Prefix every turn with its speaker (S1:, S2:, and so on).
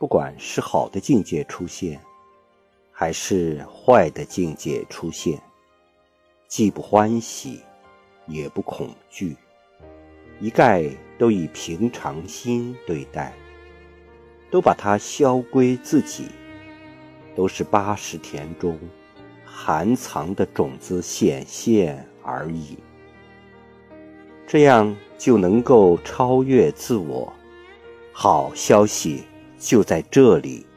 S1: 不管是好的境界出现，还是坏的境界出现，既不欢喜，也不恐惧，一概都以平常心对待，都把它消归自己，都是八十田中含藏的种子显现而已。这样就能够超越自我。好消息就在这里。